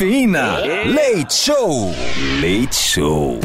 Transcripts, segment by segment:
Cafeína. Leite Show. Leite Show.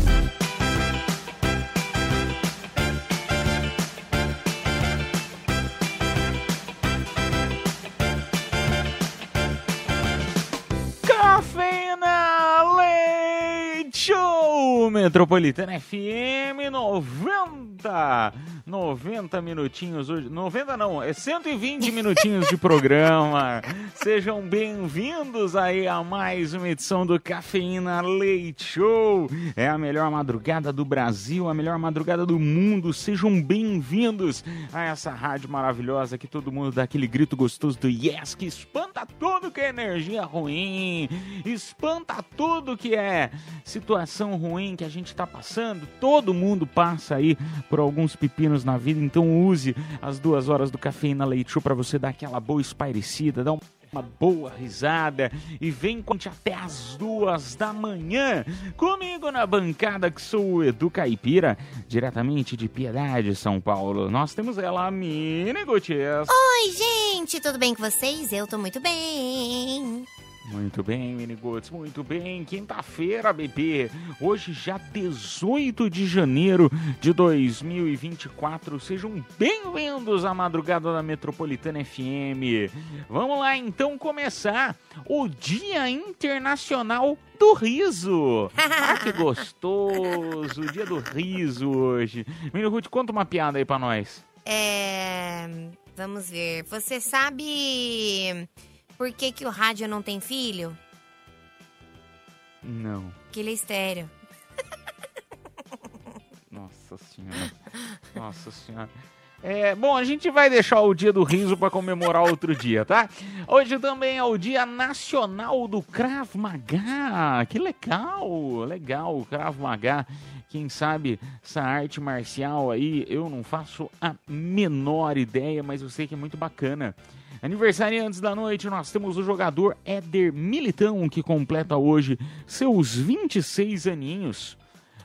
Cafeína Leite Show Metropolitana FM 90 90 minutinhos hoje. 90 não, é 120 minutinhos de programa. Sejam bem-vindos aí a mais uma edição do Cafeína Leite Show. É a melhor madrugada do Brasil, a melhor madrugada do mundo. Sejam bem-vindos a essa rádio maravilhosa que todo mundo dá aquele grito gostoso do yes Que espanta tudo que é energia ruim espanta tudo que é situação ruim que a gente está passando. Todo mundo passa aí por alguns pepinos na vida, então use as duas horas do Cafeína Leite para você dar aquela boa espairecida, dar um uma boa risada e vem gente até as duas da manhã comigo na bancada que sou o Edu Caipira, diretamente de Piedade, São Paulo. Nós temos ela, a Mini Gutiérrez. Oi, gente, tudo bem com vocês? Eu tô muito bem. Muito bem, Minigotes, muito bem. Quinta-feira, bebê. Hoje, já 18 de janeiro de 2024. Sejam bem-vindos à madrugada da Metropolitana FM. Vamos lá, então, começar o Dia Internacional do Riso. Ah, que gostoso! O Dia do Riso hoje. Minigotes, conta uma piada aí pra nós. É. Vamos ver. Você sabe por que, que o rádio não tem filho? Não. Que ele é estéreo. Nossa senhora. Nossa senhora. É, bom, a gente vai deixar o dia do riso para comemorar outro dia, tá? Hoje também é o dia nacional do Krav Maga. Que legal, legal, o Krav Maga. Quem sabe essa arte marcial aí, eu não faço a menor ideia, mas eu sei que é muito bacana. Aniversário antes da noite, nós temos o jogador Éder Militão, que completa hoje seus 26 aninhos.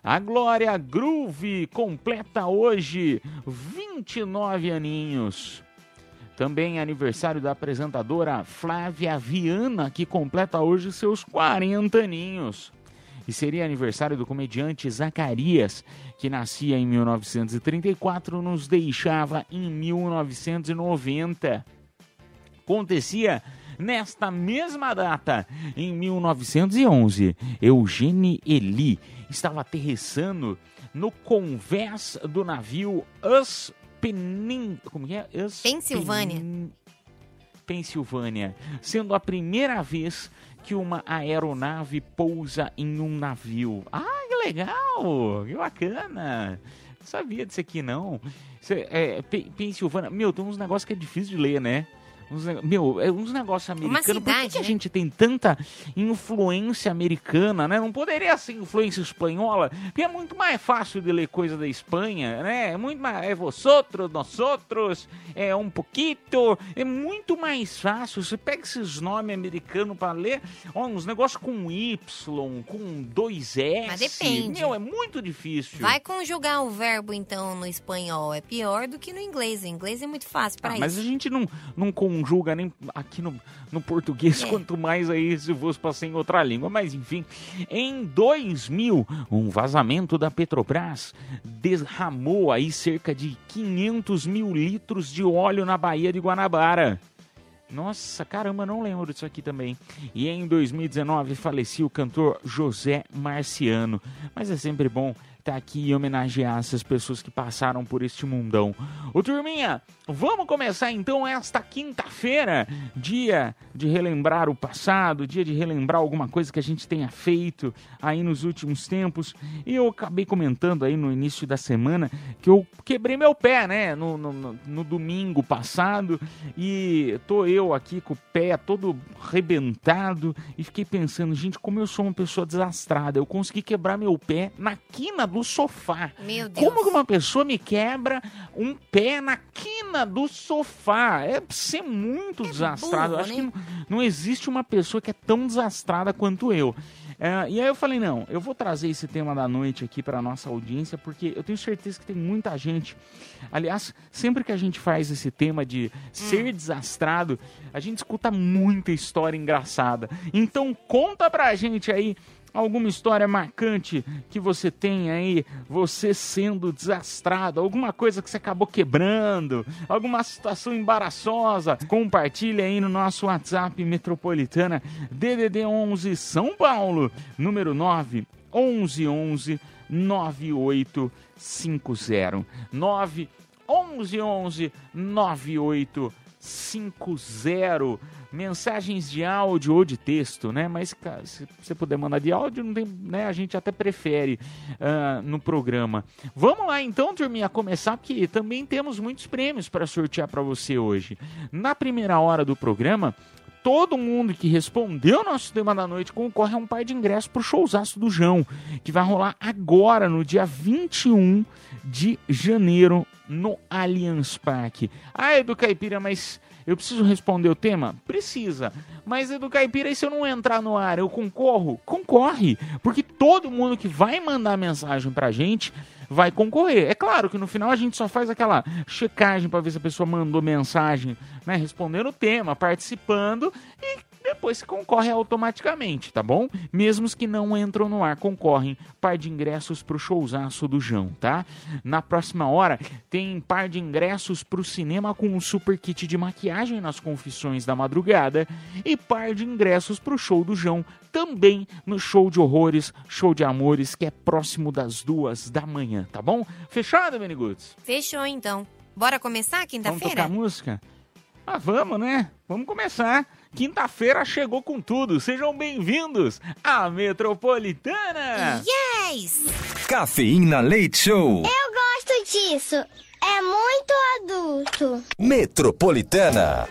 A Glória Groove completa hoje 29 aninhos. Também é aniversário da apresentadora Flávia Viana, que completa hoje seus 40 aninhos. E seria aniversário do comediante Zacarias, que nascia em 1934 nos deixava em 1990 acontecia nesta mesma data, em 1911. Eugene Eli estava aterrissando no convés do navio Us Penin... Como é? Us Pensilvânia. Penin- Pensilvânia, sendo a primeira vez que uma aeronave pousa em um navio. Ah, que legal! Que bacana! Não sabia disso aqui, não. Isso é, Pe- Pensilvânia. Meu, tem uns negócios que é difícil de ler, né? Uns, meu, é uns negócios americanos. Por que, cidade, que a né? gente tem tanta influência americana, né? Não poderia ser influência espanhola, porque é muito mais fácil de ler coisa da Espanha, né? É muito mais. É vosotros, nós outros, é um pouquito. É muito mais fácil. Você pega esses nomes americanos para ler, ó, uns negócios com Y, com dois S. Mas depende. Meu, é muito difícil. Vai conjugar o verbo, então, no espanhol. É pior do que no inglês. O inglês é muito fácil pra Ah, mas a isso. gente não, não conjuga nem aqui no, no português, É. quanto mais aí se fosse para ser em outra língua. Mas enfim, em 2000, um vazamento da Petrobras derramou aí cerca de 500 mil litros de óleo na Baía de Guanabara. Nossa, caramba, não lembro disso aqui também. E em 2019 falecia o cantor José Marciano. Mas é sempre bom estar aqui e homenagear essas pessoas que passaram por este mundão. Ô turminha, vamos começar então esta quinta-feira, dia de relembrar o passado, dia de relembrar alguma coisa que a gente tenha feito aí nos últimos tempos. E eu acabei comentando aí no início da semana que eu quebrei meu pé, né, no, no, no- domingo passado e tô eu aqui com o pé todo rebentado e fiquei pensando, gente, como eu sou uma pessoa desastrada, eu consegui quebrar meu pé na quina do sofá. Meu Deus. Como que uma pessoa me quebra um pé na quina do sofá? É ser muito desastrado. burro, Acho né? que não, existe uma pessoa que é tão desastrada quanto eu. É, e aí eu falei, não, eu vou trazer esse tema da noite aqui para nossa audiência, porque eu tenho certeza que tem muita gente. Aliás, sempre que a gente faz esse tema de ser desastrado, a gente escuta muita história engraçada. Então conta pra gente aí alguma história marcante que você tem aí, você sendo desastrado, alguma coisa que você acabou quebrando, alguma situação embaraçosa, compartilha aí no nosso WhatsApp Metropolitana DDD 11 São Paulo, número 9 11 11 9850 9 11 11 9850 mensagens de áudio ou de texto, né? Mas se você puder mandar de áudio, não tem, né? A gente até prefere ah, no programa. Vamos lá então, turminha, começar porque também temos muitos prêmios para sortear para você hoje. Na primeira hora do programa, todo mundo que respondeu nosso tema da noite concorre a um par de ingressos pro showzaço do João, que vai rolar agora, no dia 21 de janeiro, no Allianz Parque. Ah, Edu Caipira, mas eu preciso responder o tema? Precisa. Mas, Edu Caipira, e se eu não entrar no ar, eu concorro? Concorre. Porque todo mundo que vai mandar mensagem pra gente vai concorrer. É claro que no final a gente só faz aquela checagem para ver se a pessoa mandou mensagem, né, respondendo o tema, participando e depois se concorre automaticamente, tá bom? Mesmo os que não entram no ar concorrem par de ingressos pro showzaço do João, tá? Na próxima hora tem par de ingressos pro cinema com um super kit de maquiagem nas confissões da madrugada e par de ingressos pro show do João também no show de horrores, show de amores que é próximo das duas da manhã, tá bom? Fechado, Beniguts? Fechou então. Bora começar Vamos tocar quinta-feira? música? Ah, vamos, né? Vamos começar. Quinta-feira chegou com tudo. Sejam bem-vindos à Metropolitana. Yes! Cafeína Leite Show. Eu gosto disso. É muito adulto. Metropolitana.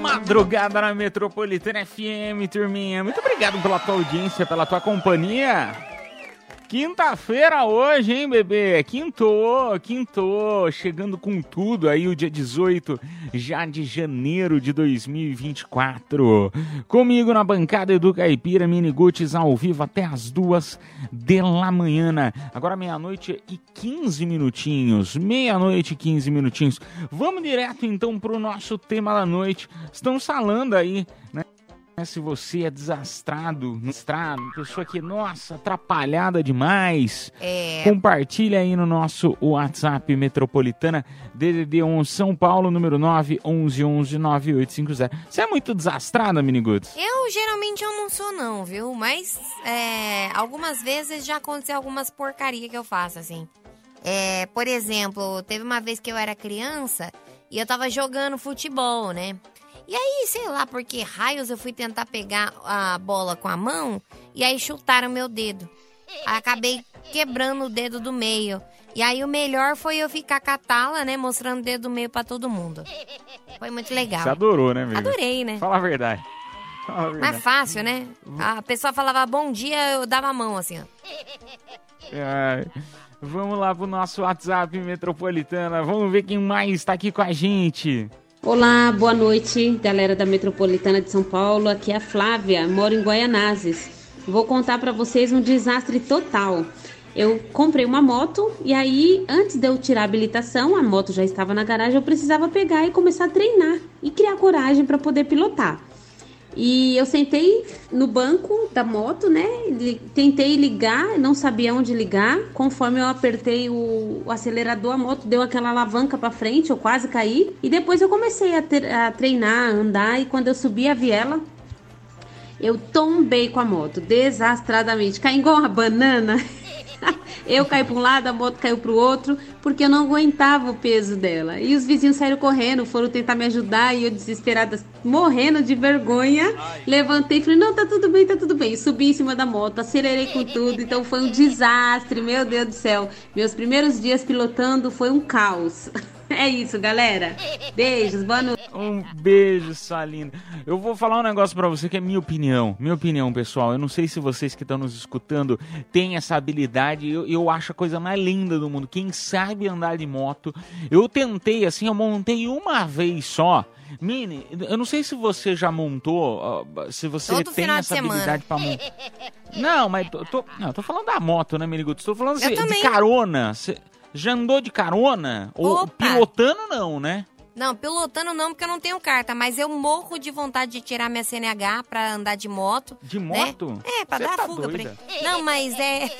Madrugada na Metropolitana FM, turminha. Muito obrigado pela tua audiência, pela tua companhia. Quinta-feira hoje, hein, bebê? Quintou, quintou, chegando com tudo aí o dia 18 já de janeiro de 2024. Comigo na bancada Edu Caipira, Mini Guts ao vivo até as duas da manhã. Agora meia-noite e 15 minutinhos. Meia-noite e 15 minutinhos. Vamos direto então pro nosso tema da noite. Estamos falando aí, né? Se você é desastrado, desastrado, pessoa que, nossa, atrapalhada demais, É, compartilha aí no nosso WhatsApp Metropolitana DDD 11 São Paulo, número 9 11 11 9850. Você é muito desastrada, Miniguts? eu geralmente eu não sou não, viu? Mas é, algumas vezes já aconteceu algumas porcaria que eu faço, assim. É, por exemplo, teve uma vez que eu era criança e eu tava jogando futebol, né? E aí, sei lá por que raios eu fui tentar pegar a bola com a mão e aí chutaram meu dedo. Aí acabei quebrando o dedo do meio. E aí o melhor foi eu ficar com a tala, né? Mostrando o dedo do meio pra todo mundo. Foi muito legal. Você adorou, né, amigo? Adorei, né? Fala a verdade. Fala a Mais verdade. fácil, né? A pessoa falava bom dia, eu dava a mão assim, ó. Ai, vamos lá pro nosso WhatsApp Metropolitana. Vamos ver quem mais está aqui com a gente. Olá, boa noite, galera da Metropolitana de São Paulo. Aqui é a Flávia, moro em Guaianazes. Vou contar para vocês um desastre total. Eu comprei uma moto e aí, antes de eu tirar a habilitação, a moto já estava na garagem, eu precisava pegar e começar a treinar e criar coragem para poder pilotar. E eu sentei no banco da moto, né? Tentei ligar, não sabia onde ligar. Conforme eu apertei o, o acelerador, a moto deu aquela alavanca para frente, eu quase caí. E depois eu comecei a, ter- a treinar, a andar. E quando eu subi a viela, Eu tombei com a moto, desastradamente. Caí igual uma banana. Eu caí para um lado, a moto caiu para o outro, porque eu não aguentava o peso dela. E os vizinhos saíram correndo, foram tentar me ajudar e eu desesperada, morrendo de vergonha, levantei e falei: "Não, tá tudo bem, tá tudo bem". Subi em cima da moto, acelerei com tudo, então foi um desastre, meu Deus do céu. Meus primeiros dias pilotando foi um caos. É isso, galera. Beijos, boa noite. Um beijo, Salina. Eu vou falar um negócio pra você que é minha opinião. Minha opinião, pessoal. Eu não sei se vocês que estão nos escutando têm essa habilidade. Eu, eu acho a coisa mais linda do mundo. Quem sabe andar de moto. Eu tentei, assim, eu montei uma vez só. Mini, eu não sei se você já montou, ó, se você Todo tem essa habilidade pra montar. Não, mas tô, tô, não, eu tô falando da moto, né, Miniguts? Tô falando assim, de carona. Você já andou de carona? Ou Opa. pilotando, não, né? Não, pilotando não, porque eu não tenho carta, mas eu morro de vontade de tirar minha CNH pra andar de moto. De né? moto? É, pra Cê dar tá fuga. pra- doida? Não, mas é...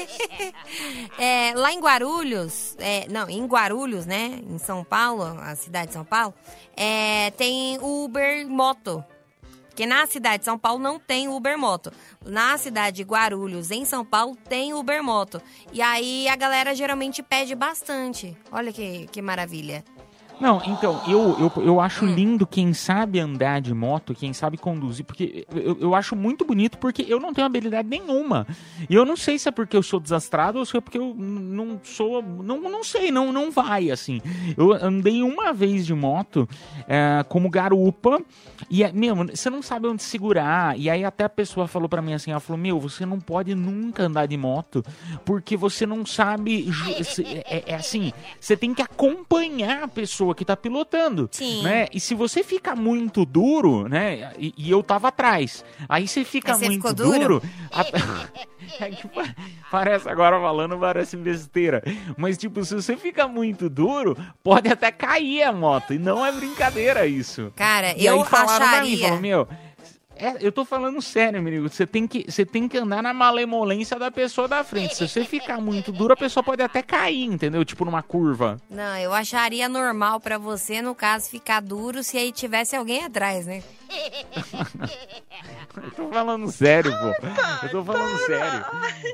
é, Lá em Guarulhos, é, não, em Guarulhos, né, em São Paulo, a cidade de São Paulo, é, tem Uber Moto. Porque na cidade de São Paulo não tem Uber Moto. Na cidade de Guarulhos, em São Paulo, tem Uber Moto. E aí a galera geralmente pede bastante. Olha que, que maravilha. Não, então, eu, eu, eu Hum. acho lindo quem sabe andar de moto, quem sabe conduzir, porque eu, eu acho muito bonito porque eu não tenho habilidade nenhuma. E eu não sei se é porque eu sou desastrado ou se é porque eu não sou. Não, não sei, não, não vai, assim. Eu andei uma vez de moto é, como garupa, e, é- meu, você não sabe onde segurar. E aí até a pessoa falou pra mim assim: ela falou, meu, você não pode nunca andar de moto, porque você não sabe. se- É, é assim, você tem que acompanhar a pessoa que tá pilotando. Sim. Né? E se você fica muito duro, né? E, e eu tava atrás. Aí você fica você muito duro? duro. a- É parece agora falando, parece besteira. Mas, tipo, se você fica muito duro, pode até cair a moto. E não é brincadeira isso. Cara, E eu aí falaram pra mim, acharia. meu, é, eu tô falando sério, menino. Você tem, que, você tem que andar na malemolência da pessoa da frente. Se você ficar muito duro, a pessoa pode até cair, entendeu? Tipo numa curva. Não, eu acharia normal pra você, no caso, ficar duro se aí tivesse alguém atrás, né? Eu tô falando sério, pô. Eu tô falando sério.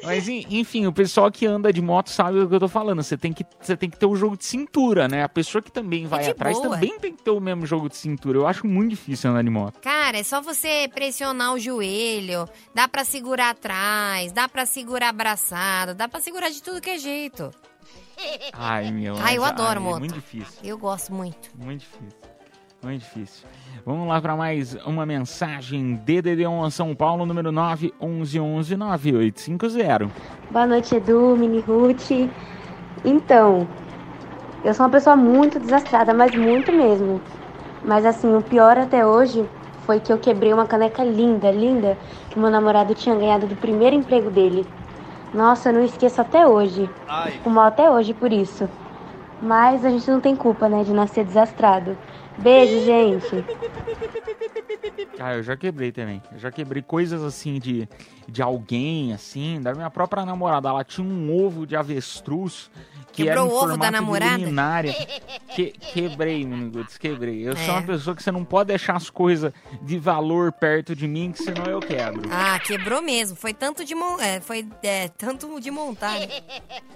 Mas en- enfim, o pessoal que anda de moto sabe o que eu tô falando. Você tem que, você tem que ter o jogo de cintura, né? A pessoa que também vai de atrás boa. também tem que ter o mesmo jogo de cintura. Eu acho muito difícil andar de moto. Cara, é só você pressionar o joelho, dá pra segurar atrás, dá pra segurar abraçado, dá pra segurar de tudo que é jeito. Ai, meu. Ai, eu mas- adoro ai, moto. É muito difícil. Eu gosto muito. Muito difícil. Muito difícil. Vamos lá para mais uma mensagem. DDD1 São Paulo, número 911-9850. Boa noite, Edu, Mini Ruth. Então, eu sou uma pessoa muito desastrada, mas muito mesmo. Mas assim, o pior até hoje foi que eu quebrei uma caneca linda, linda, que meu namorado tinha ganhado do primeiro emprego dele. Nossa, eu não esqueço até hoje. Eu fico mal até hoje por isso. Mas a gente não tem culpa, né, de nascer desastrado. Beijo, gente. Ah, eu já quebrei também. Eu já quebrei coisas assim de, de alguém, assim, da minha própria namorada. Ela tinha um ovo de avestruz que Quebrou era em o ovo da namorada? luminária. Que, quebrei, menino, quebrei. Eu É. sou uma pessoa que você não pode deixar as coisas de valor perto de mim, que senão eu quebro. Ah, quebrou mesmo. Foi tanto de mon... é, foi é, tanto de montar.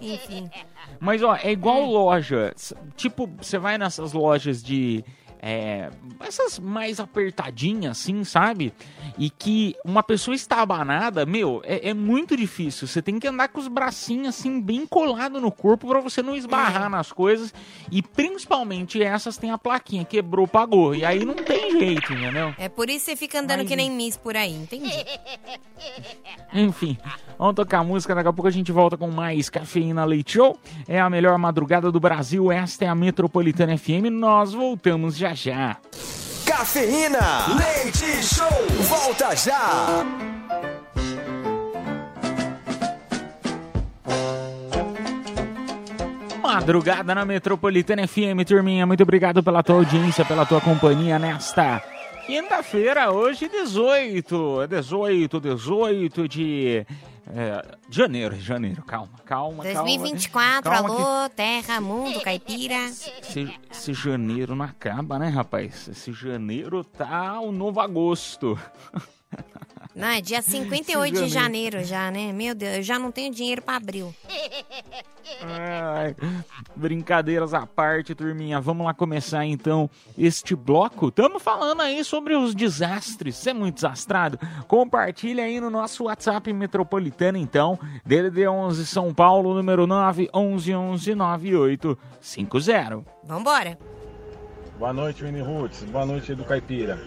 Enfim. Mas, ó, é igual loja. Tipo, você vai nessas lojas de. É, essas mais apertadinhas, assim, sabe? E que uma pessoa está abanada, meu, é, é muito difícil. Você tem que andar com os bracinhos, assim, bem colado no corpo pra você não esbarrar nas coisas. E principalmente essas tem a plaquinha, quebrou, pagou. E aí não tem jeito, entendeu? É por isso que você fica andando Mas- que nem Miss por aí, entendi. Enfim, vamos tocar música, daqui a pouco a gente volta com mais Cafeína Leite Show. É a melhor madrugada do Brasil, esta é a Metropolitana FM, nós voltamos já já. Cafeína. Leite Show. Volta já. Madrugada na Metropolitana FM, turminha, muito obrigado pela tua audiência, pela tua companhia nesta quinta-feira, hoje 18, 18, 18 de é, janeiro, janeiro, calma, calma, calma. 2024, Calma que- alô, terra, mundo, caipira. Esse, esse janeiro não acaba, né, rapaz? Esse janeiro tá o novo agosto. Não, é dia 58 de janeiro já, né? Meu Deus, eu já não tenho dinheiro pra abril. Ai, brincadeiras à parte, turminha. Vamos lá começar então este bloco. Estamos falando aí sobre os desastres. Você é muito desastrado? Compartilha aí no nosso WhatsApp metropolitano, então. DDD 11 São Paulo, número 9 11 11 9850. Vambora. Boa noite, Mini Roots. Boa noite, do Caipira.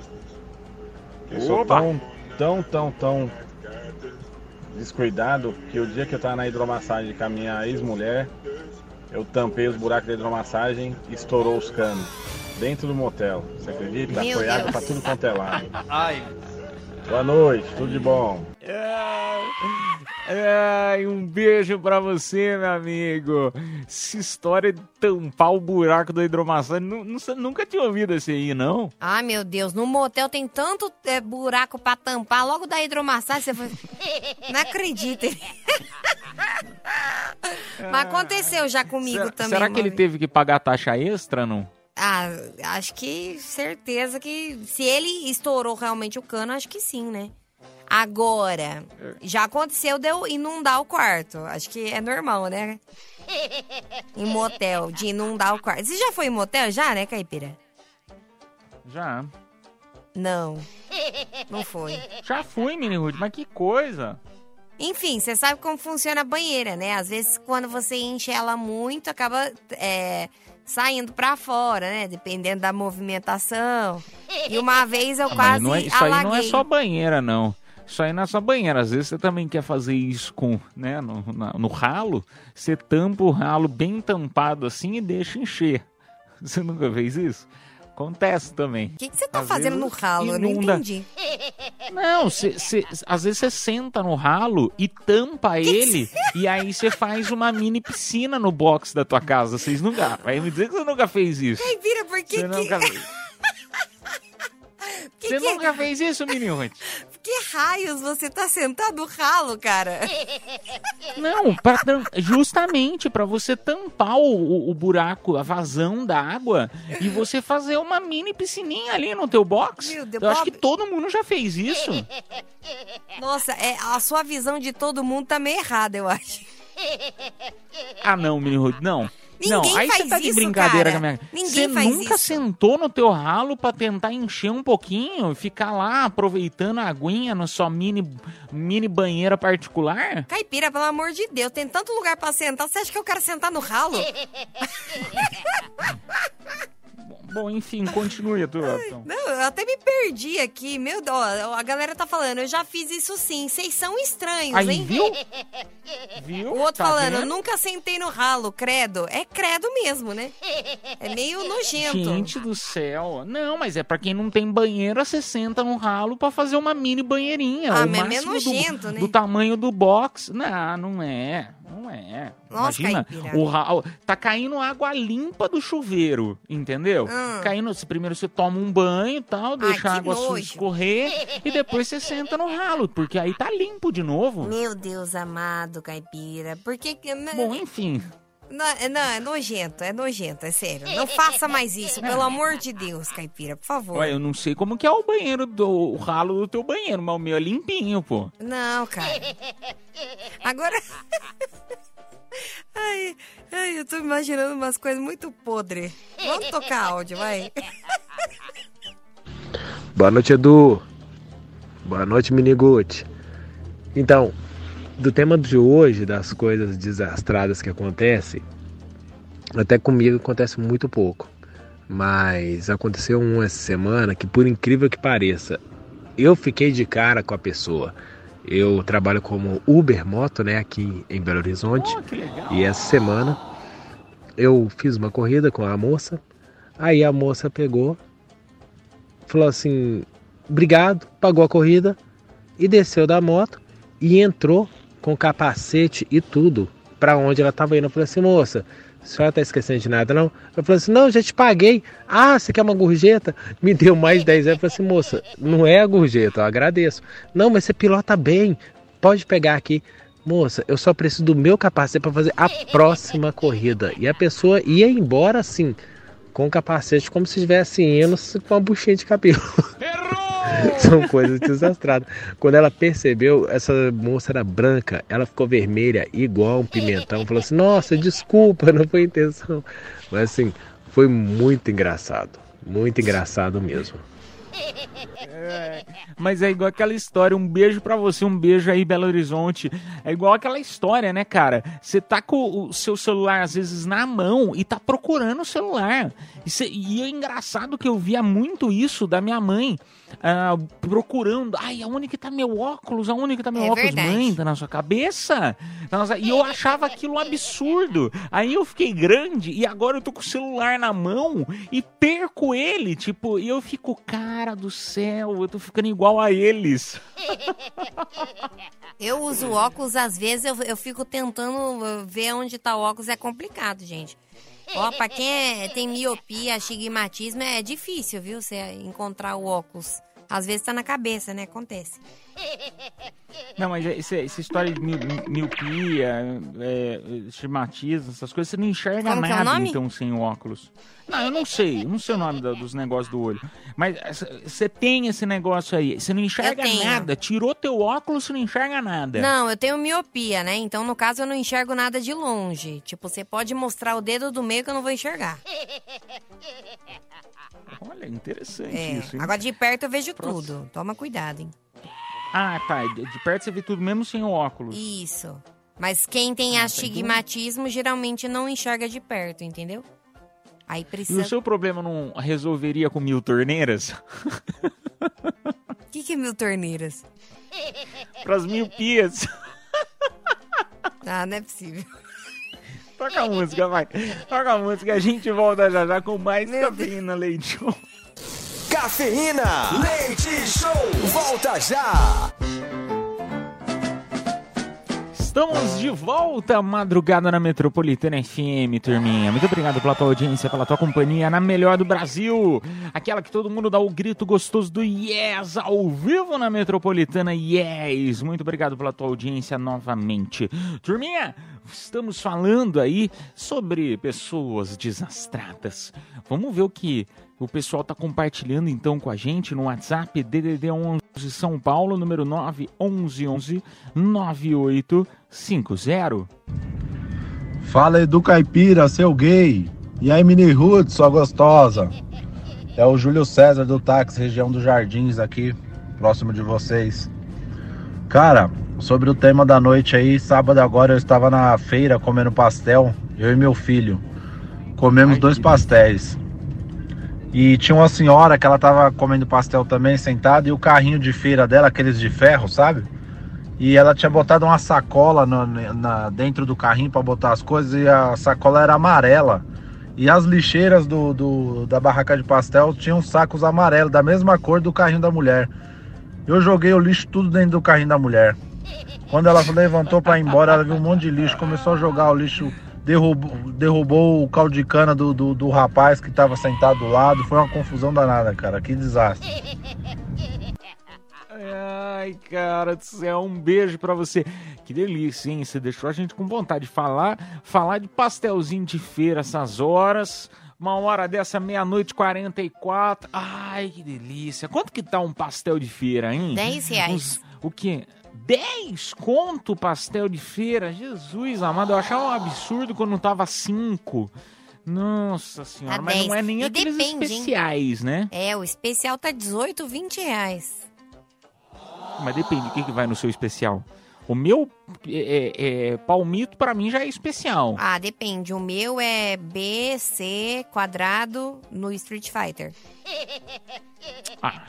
Eu sou Opa! tão, tão, tão, tão descuidado que o dia que eu tava na hidromassagem com a minha ex-mulher, eu tampei os buracos da hidromassagem e estourou os canos. Dentro do motel. Você acredita? Meu Foi água pra tudo quanto é lado. Ai, Boa noite, tudo de bom. Ai, um beijo pra você, meu amigo. Essa história de tampar o buraco da hidromassagem, nunca tinha ouvido esse aí, não? Ai, meu Deus, no motel tem tanto é, buraco pra tampar. Logo da hidromassagem, você foi... Não acredito. Mas aconteceu já comigo será também. será que ele teve que pagar taxa extra, não? Ah, acho que certeza que se ele estourou realmente o cano, acho que sim, né? Agora, já aconteceu de eu inundar o quarto. Acho que é normal, né? Em motel, de inundar o quarto. Você já foi em motel já, né, Caipira? Já. Não. Não foi. Já fui, Mini Ruth, mas que coisa. Enfim, você sabe como funciona a banheira, né? Às vezes, quando você enche ela muito, acaba é, saindo pra fora, né? Dependendo da movimentação. E uma vez eu Ah, mas quase não é- isso aí alaguei. não é só banheira, não. Isso aí não é só banheira. Às vezes você também quer fazer isso com, né, no, na- no ralo. Você tampa o ralo bem tampado assim e deixa encher. Você nunca fez isso? Acontece também. O que, que você tá Às fazendo no ralo? Eu não inunda. entendi. Não, cê, cê- às vezes você senta no ralo e tampa ele e aí você faz uma mini piscina no box da tua casa. Vocês nunca. Vai me dizer que você nunca fez isso. Ai, vira, por que Você que... nunca, que, você que- nunca fez isso, menino? Que raios você tá sentado no ralo, cara? Não, pra tam- justamente para você tampar o, o- buraco, a vazão da água e você fazer uma mini piscininha ali no teu box. Meu Deus, Eu acho Bob. que todo mundo já fez isso. Nossa, é, a sua visão de todo mundo tá meio errada, eu acho. Ah, não, menino Ruth, não. não, Ninguém aí você faz tá de isso, brincadeira cara. com a minha. Ninguém Você faz nunca isso. sentou no teu ralo pra tentar encher um pouquinho e ficar lá aproveitando a aguinha na sua mini, mini banheira particular? Caipira, pelo amor de Deus, tem tanto lugar pra sentar. Você acha que eu quero sentar no ralo? Bom, enfim, continue a tua. então. Não, eu até me perdi aqui. Meu Deus, ó, a galera tá falando, eu já fiz isso sim. Vocês são estranhos, Aí, hein? viu? Viu? O outro Tá falando, eu vendo? nunca sentei no ralo, credo. É credo mesmo, né? É meio nojento. Gente do céu. Não, mas é pra quem não tem banheira, você senta no ralo pra fazer uma mini banheirinha. Ah, o mas é nojento, do, né? do tamanho do box. Não, não é. Não é. Nossa, Imagina, caipira. o ralo, tá caindo água limpa do chuveiro, entendeu? Hum. Caindo, primeiro você toma um banho e tal, deixa que a água nojo. escorrer e depois você senta no ralo, porque aí tá limpo de novo. Meu Deus amado, caipira. Por que. que- Bom, enfim. Não, é- não, é nojento, é nojento, é sério. Não faça mais isso, pelo amor de Deus, caipira, por favor. Ué, eu não sei como que é o banheiro do o ralo do teu banheiro, mas o meu é limpinho, pô. Não, cara. Agora. Ai, ai, eu tô imaginando umas coisas muito podres. Vamos tocar áudio, vai. Boa noite, Edu. Boa noite, Miniguti. Então, do tema de hoje, das coisas desastradas que acontecem, até comigo acontece muito pouco. Mas aconteceu uma essa semana que, por incrível que pareça, eu fiquei de cara com a pessoa. Eu trabalho como Uber Moto, né, aqui em Belo Horizonte. Oh. E essa semana eu fiz uma corrida com a moça. Aí a moça pegou, falou assim: obrigado, pagou a corrida e desceu da moto e entrou com capacete e tudo para onde ela estava indo. Eu falei assim: moça, a senhora tá esquecendo de nada não? Eu falei assim: não, já te paguei. Ah, você quer uma gorjeta? Me deu mais 10 reais. Eu falei assim: moça, não é a gorjeta, eu agradeço. Não, mas você pilota bem, pode pegar aqui. Moça, eu só preciso do meu capacete para fazer a próxima corrida. E a pessoa ia embora assim, com o capacete, como se estivesse indo com uma buchinha de cabelo. São coisas desastradas. Quando ela percebeu, essa moça era branca, ela ficou vermelha, igual um pimentão. Falou assim: Nossa, desculpa, não foi intenção. Mas assim, foi muito engraçado. Muito engraçado mesmo. É, mas é igual aquela história, um beijo pra você, um beijo aí, Belo Horizonte. É igual aquela história, né, cara? Você tá com o seu celular, às vezes, na mão e tá procurando o celular. E, cê- e é engraçado que eu via muito isso da minha mãe. Ah, procurando, ai, aonde que tá meu óculos? Aonde que tá meu É óculos? verdade. Mãe, tá na sua cabeça? Nossa, e eu achava aquilo um absurdo. Aí eu fiquei grande e agora eu tô com o celular na mão e perco ele. Tipo, e eu fico, cara do céu, eu tô ficando igual a eles. Eu uso óculos, às vezes eu, eu fico tentando ver onde tá o óculos, é complicado, gente. Ó, pra quem é- tem miopia, astigmatismo, é difícil, viu? Você encontrar o óculos. Às vezes tá na cabeça, né? Acontece. Não, mas esse- essa história de mi- mi- miopia, é, estigmatismo, essas coisas, você não enxerga Como é nada, nome? então, sem o óculos. Não, eu não sei, eu não sei o nome da- dos negócios do olho. Mas essa- você tem esse negócio aí, você não enxerga nada, tirou teu óculos, você não enxerga nada. Não, eu tenho miopia, né? Então, no caso, eu não enxergo nada de longe. Tipo, você pode mostrar o dedo do meio que eu não vou enxergar. Olha, interessante É. isso, hein? Agora, de perto eu vejo Próximo. tudo. Toma cuidado, hein? Ah, tá, de perto você vê tudo mesmo sem o óculos. Isso. Mas quem Ah, tem tá, astigmatismo geralmente não enxerga de perto, entendeu? Aí E precisa. o seu problema não resolveria com mil torneiras? O que, que é mil torneiras? Pras miopias. Ah, não é possível. Toca a música, vai. Toca a música, a gente volta já já com mais cafeína leite show. Cafeína, leite show, volta já. Estamos de volta, madrugada na Metropolitana FM, turminha. Muito obrigado pela tua audiência, pela tua companhia na melhor do Brasil. Aquela que todo mundo dá o grito gostoso do yes ao vivo na Metropolitana Yes. Muito obrigado pela tua audiência novamente. Turminha, estamos falando aí sobre pessoas desastradas. Vamos ver o que o pessoal tá compartilhando então com a gente no WhatsApp DDD 11 São Paulo, número 911 9850. Fala Edu Caipira, seu gay. E aí, Mini Ruth, sua gostosa. É o Júlio César do táxi, região dos Jardins aqui, próximo de vocês. Cara, sobre o tema da noite aí, sábado agora eu estava na feira comendo pastel, eu e meu filho. Comemos dois pastéis. E tinha uma senhora que ela tava comendo pastel também, sentada, e o carrinho de feira dela, aqueles de ferro, sabe? E ela tinha botado uma sacola no- na- dentro do carrinho para botar as coisas e a sacola era amarela. E as lixeiras do, do- da barraca de pastel tinham sacos amarelos, da mesma cor do carrinho da mulher. Eu joguei o lixo tudo dentro do carrinho da mulher. Quando ela levantou para ir embora, ela viu um monte de lixo, começou a jogar o lixo, derrubou, derrubou o caldo de cana do, do, do rapaz que estava sentado do lado. Foi uma confusão danada, cara. Que desastre. Ai, cara do céu, um beijo pra você. Que delícia, hein? Você deixou a gente com vontade de falar, falar de pastelzinho de feira essas horas. Uma hora dessa, meia-noite, 44. Ai, que delícia. Quanto que tá um pastel de feira, hein? 10 reais. Uns- o quê? 10 conto pastel de feira? Jesus amado, eu achava um absurdo quando tava 5. Nossa senhora, Tá mas não 10. é nem E aqueles depende, hein? especiais, né? É, o especial tá 18, 20 reais. Mas depende, o que, que vai no seu especial? O meu é, é, é, palmito pra mim já é especial. Ah, depende. O meu é B, C, quadrado no Street Fighter. Ah,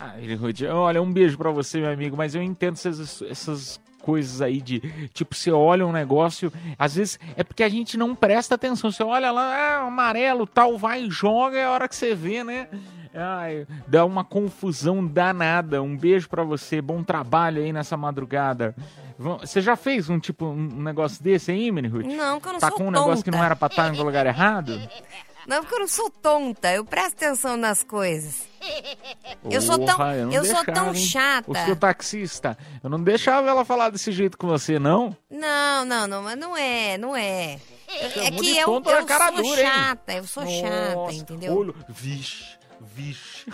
ah, olha, um beijo pra você, meu amigo, mas eu entendo essas, essas coisas aí de, tipo, você olha um negócio, às vezes é porque a gente não presta atenção, você olha lá, ah, amarelo, tal, vai e joga, é a hora que você vê, né? Ai, dá uma confusão danada. Um beijo pra você, bom trabalho aí nessa madrugada. Você já fez um tipo um negócio desse aí, Mini Ruth? Não, que eu não tá sou com um negócio que não tonta. era pra estar no lugar errado? Não, porque eu não sou tonta. Eu presto atenção nas coisas. Eu sou tão- não eu sou tão deixava, hein? chata. O seu taxista, eu não deixava ela falar desse jeito com você, não. Não, não, não, mas não é, não é. É que eu, tonto eu cara sou dura, hein? chata, eu sou chata, Nossa, entendeu? Olho, vixe, Vixe.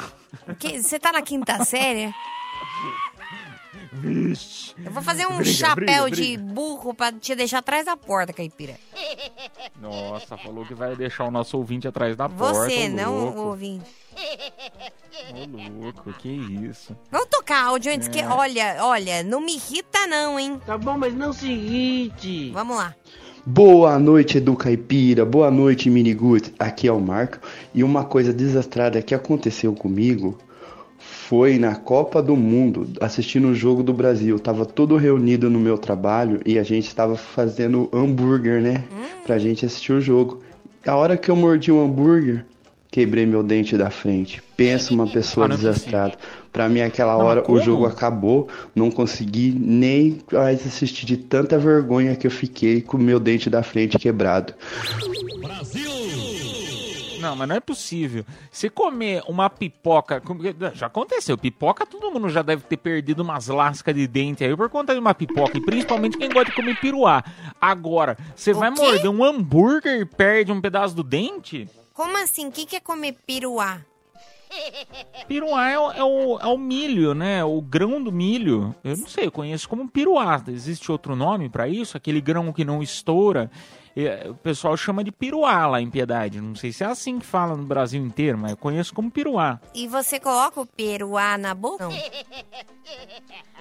Você tá na quinta série? Vixe. Eu vou fazer um Briga, chapéu briga, de burro pra te deixar atrás da porta, caipira. Nossa, falou que vai deixar o nosso ouvinte atrás da porta. Você, não louco. o ouvinte. Ô, louco, que isso. Vamos tocar áudio antes que. É. Olha, olha, não me irrita, não, hein? Tá bom, mas não se irrite. Vamos lá. Boa noite, Edu Caipira. Boa noite, Miniguts. Aqui é o Marco. E uma coisa desastrada que aconteceu comigo foi na Copa do Mundo, assistindo o jogo do Brasil. Tava todo reunido no meu trabalho e a gente estava fazendo hambúrguer, né? Pra gente assistir o jogo. A hora que eu mordi o hambúrguer, quebrei meu dente da frente. Pensa uma pessoa Ah, é desastrada. Pra mim, aquela hora, o jogo acabou. Não consegui nem mais assistir de tanta vergonha que eu fiquei com o meu dente da frente quebrado. Não, mas não é possível. Se comer uma pipoca. Já aconteceu, pipoca todo mundo já deve ter perdido umas lascas de dente aí por conta de uma pipoca. E principalmente quem gosta de comer piruá. Agora, você vai morder um hambúrguer e perde um pedaço do dente? Como assim? O que, que é comer piruá? Piruá é o, é o- é o milho, né? O grão do milho. Eu não sei, eu conheço como piruá. Existe outro nome pra isso? Aquele grão que não estoura. É, O pessoal chama de piruá lá em Piedade. Não sei se é assim que fala no Brasil inteiro, mas eu conheço como piruá. E você coloca o peruá na boca? Não.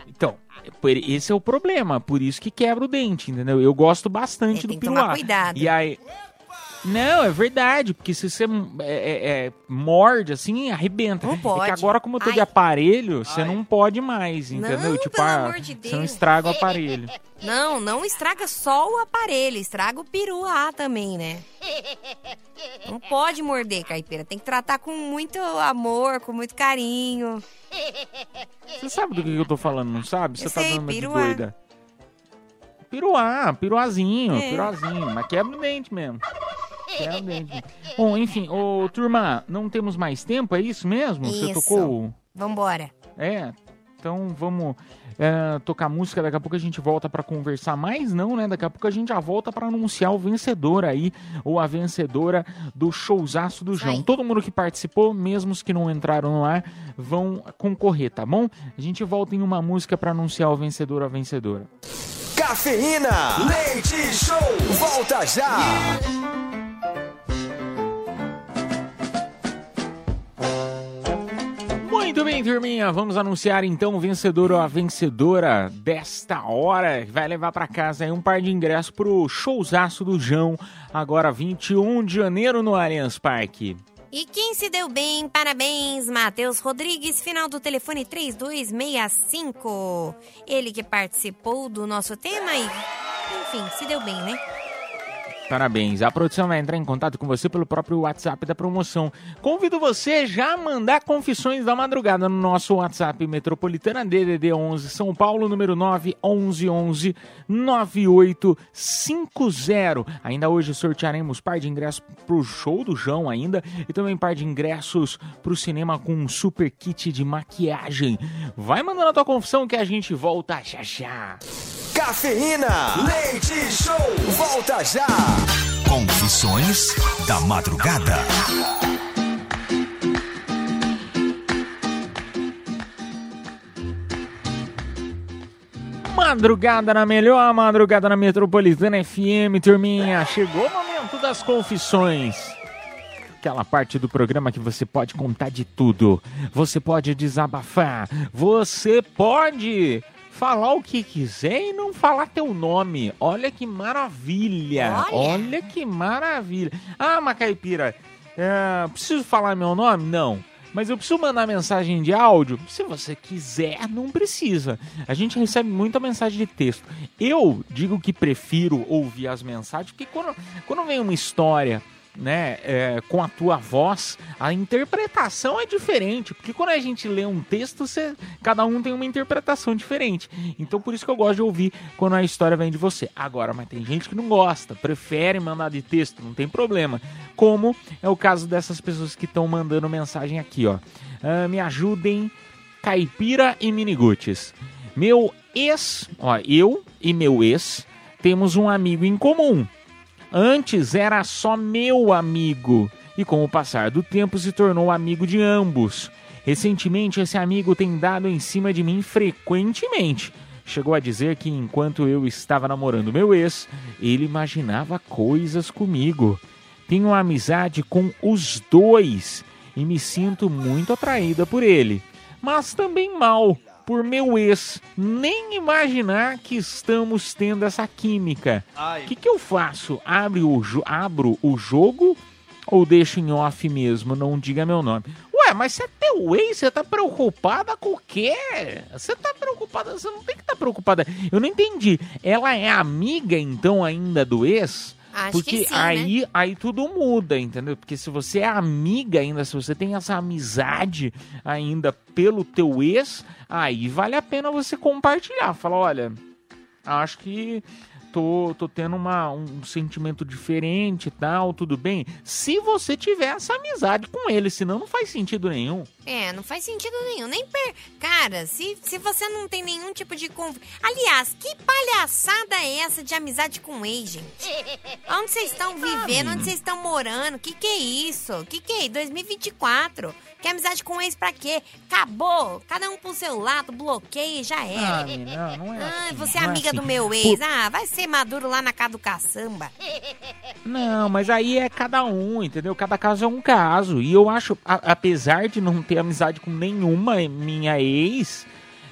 Então, por- esse é o problema. Por isso que quebra o dente, entendeu? Eu gosto bastante do tem que piruá. tomar cuidado. E aí. Não, é verdade, porque se você é, é, é, morde assim, arrebenta. Não pode. É que agora, como eu tô de aparelho, você não pode mais, entendeu? Não, tipo, pelo ah, amor de você não Deus. estraga o aparelho. Não, não estraga só o aparelho, estraga o peruá também, né? Não pode morder, caipira. Tem que tratar com muito amor, com muito carinho. Você sabe do que eu tô falando, não sabe? Você Eu tá sei, dando uma de doida. Piruá, piruazinho, É. piruazinho. Mas quebra o dente mesmo. Dente. Bom, enfim, ô turma, não temos mais tempo, é isso mesmo? Você Isso. tocou. Vambora. É, então vamos é, tocar música. Daqui a pouco a gente volta pra conversar mais, não, né? Daqui a pouco a gente já volta pra anunciar o vencedor aí, ou a vencedora do showzaço do João. Todo mundo que participou, mesmo os que não entraram no ar, vão concorrer, tá bom? A gente volta em uma música pra anunciar o vencedor ou a vencedora. Cafeína, leite show, volta já. Muito bem, turminha, vamos anunciar então o vencedor ou a vencedora desta hora. Vai levar pra casa um par de ingressos pro showzaço do João, agora 21 de janeiro no Allianz Parque. E quem se deu bem, parabéns, Matheus Rodrigues, final do telefone 3265. Ele que participou do nosso tema e, enfim, se deu bem, né? Parabéns. A produção vai entrar em contato com você pelo próprio WhatsApp da promoção. Convido você já a mandar confissões da madrugada no nosso WhatsApp Metropolitana DDD 11 São Paulo, número 9 11 11 9850. Ainda hoje sortearemos par de ingressos pro show do João ainda e também par de ingressos pro cinema com um super kit de maquiagem. Vai mandando a tua confissão que a gente volta já já. Cafeína, leite show, volta já. Confissões da madrugada. Madrugada na melhor, madrugada na Metropolitana FM, turminha. Chegou o momento das confissões. Aquela parte do programa que você pode contar de tudo. Você pode desabafar. Você pode falar o que quiser e não falar teu nome. Olha que maravilha. Olha. Olha que maravilha. Ah, Macaipira, é, preciso falar meu nome? Não. Mas eu preciso mandar mensagem de áudio? Se você quiser, não precisa. A gente recebe muita mensagem de texto. Eu digo que prefiro ouvir as mensagens, porque quando, quando vem uma história né, é, com a tua voz, a interpretação é diferente. Porque quando a gente lê um texto, cada um tem uma interpretação diferente. Então por isso que eu gosto de ouvir quando a história vem de você. Agora, mas tem gente que não gosta, prefere mandar de texto, não tem problema. Como é o caso dessas pessoas que estão mandando mensagem aqui, ó. Ah, me ajudem, Caipira e Miniguts. Meu ex, ó, eu e meu ex temos um amigo em comum. Antes era só meu amigo e, com o passar do tempo, se tornou amigo de ambos. Recentemente, esse amigo tem dado em cima de mim frequentemente. Chegou a dizer que enquanto eu estava namorando meu ex, ele imaginava coisas comigo. Tenho amizade com os dois e me sinto muito atraída por ele, mas também mal por meu ex nem imaginar que estamos tendo essa química. O que, que eu faço? Abre o abro o jogo ou deixo em off mesmo? Não diga meu nome. Ué, mas você é teu ex, você tá preocupada com o quê? Você tá preocupada, você não tem que estar preocupada. Eu não entendi. Ela é amiga, então, ainda do ex? Acho Porque que sim, aí, né? aí tudo muda, entendeu? Porque se você é amiga ainda, se você tem essa amizade ainda pelo teu ex, aí vale a pena você compartilhar. Fala, olha, acho que tô, tô tendo uma, um sentimento diferente e tal, tudo bem? Se você tiver essa amizade com ele, senão não faz sentido nenhum. É, não faz sentido nenhum. Nem per... Cara, se, se você não tem nenhum tipo de. Conv... Aliás, que palhaçada é essa de amizade com ex, gente? Onde vocês estão vivendo? Onde vocês estão morando? Que que é isso? Que que é? 2024. Que amizade com ex pra quê? Acabou. Cada um pro seu lado, bloqueia e já era. Ah, menina, não é Ah, assim, você é não é amiga assim. do meu ex. Ah, vai ser maduro lá na casa do caçamba. Não, mas aí é cada um, entendeu? Cada caso é um caso. E eu acho, a- apesar de não ter amizade com nenhuma minha ex,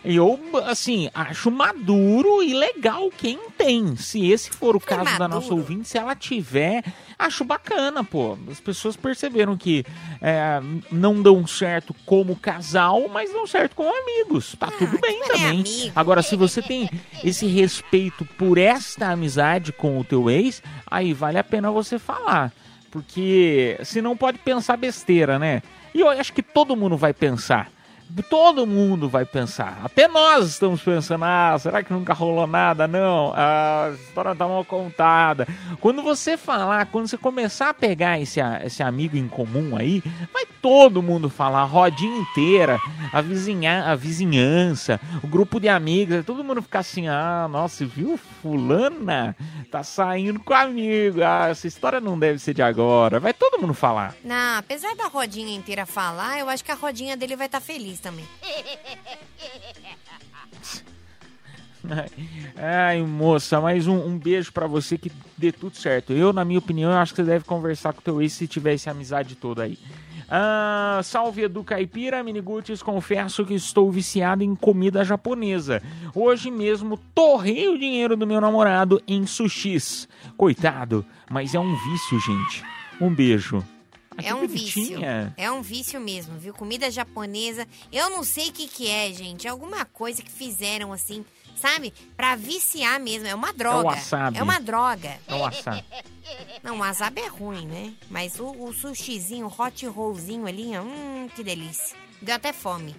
eu, assim, acho maduro e legal quem tem. Se esse for o caso da nossa ouvinte, se ela tiver, acho bacana, pô. As pessoas perceberam que é, não dão certo como casal, mas dão certo como amigos. Tá tudo bem também. Agora, se você tem esse respeito por esta amizade com o teu ex, aí vale a pena você falar. Porque senão pode pensar besteira, né? E eu acho que todo mundo vai pensar. Todo mundo vai pensar. Até nós estamos pensando: ah, será que nunca rolou nada? Não, a história tá mal contada. Quando você falar, quando você começar a pegar esse, esse amigo em comum aí, vai todo mundo falar, a rodinha inteira, a, vizinha, a vizinhança, o grupo de amigos, todo mundo ficar assim: ah, nossa, viu? Fulana tá saindo com amigo. Ah, essa história não deve ser de agora. Vai todo mundo falar. Não, apesar da rodinha inteira falar, eu acho que a rodinha dele vai estar feliz também. Ai, moça, mais um, um beijo pra você que dê tudo certo. Eu, na minha opinião, acho que você deve conversar com o teu ex se tiver essa amizade toda aí. Ah, salve Edu Caipira, Miniguts, confesso que estou viciado em comida japonesa. Hoje mesmo torrei o dinheiro do meu namorado em sushis. Coitado, mas é um vício, gente. Um beijo. Ah, É um vício. bonitinha. É um vício mesmo, viu? Comida japonesa. Eu não sei o que, que é, gente. É alguma coisa que fizeram assim, sabe? Pra viciar mesmo. É uma droga. wasabi. É uma droga. É o wasabi. Não, o wasabi é ruim, né? Mas o, o sushizinho, o hot rollzinho ali, hum, que delícia. Deu até fome.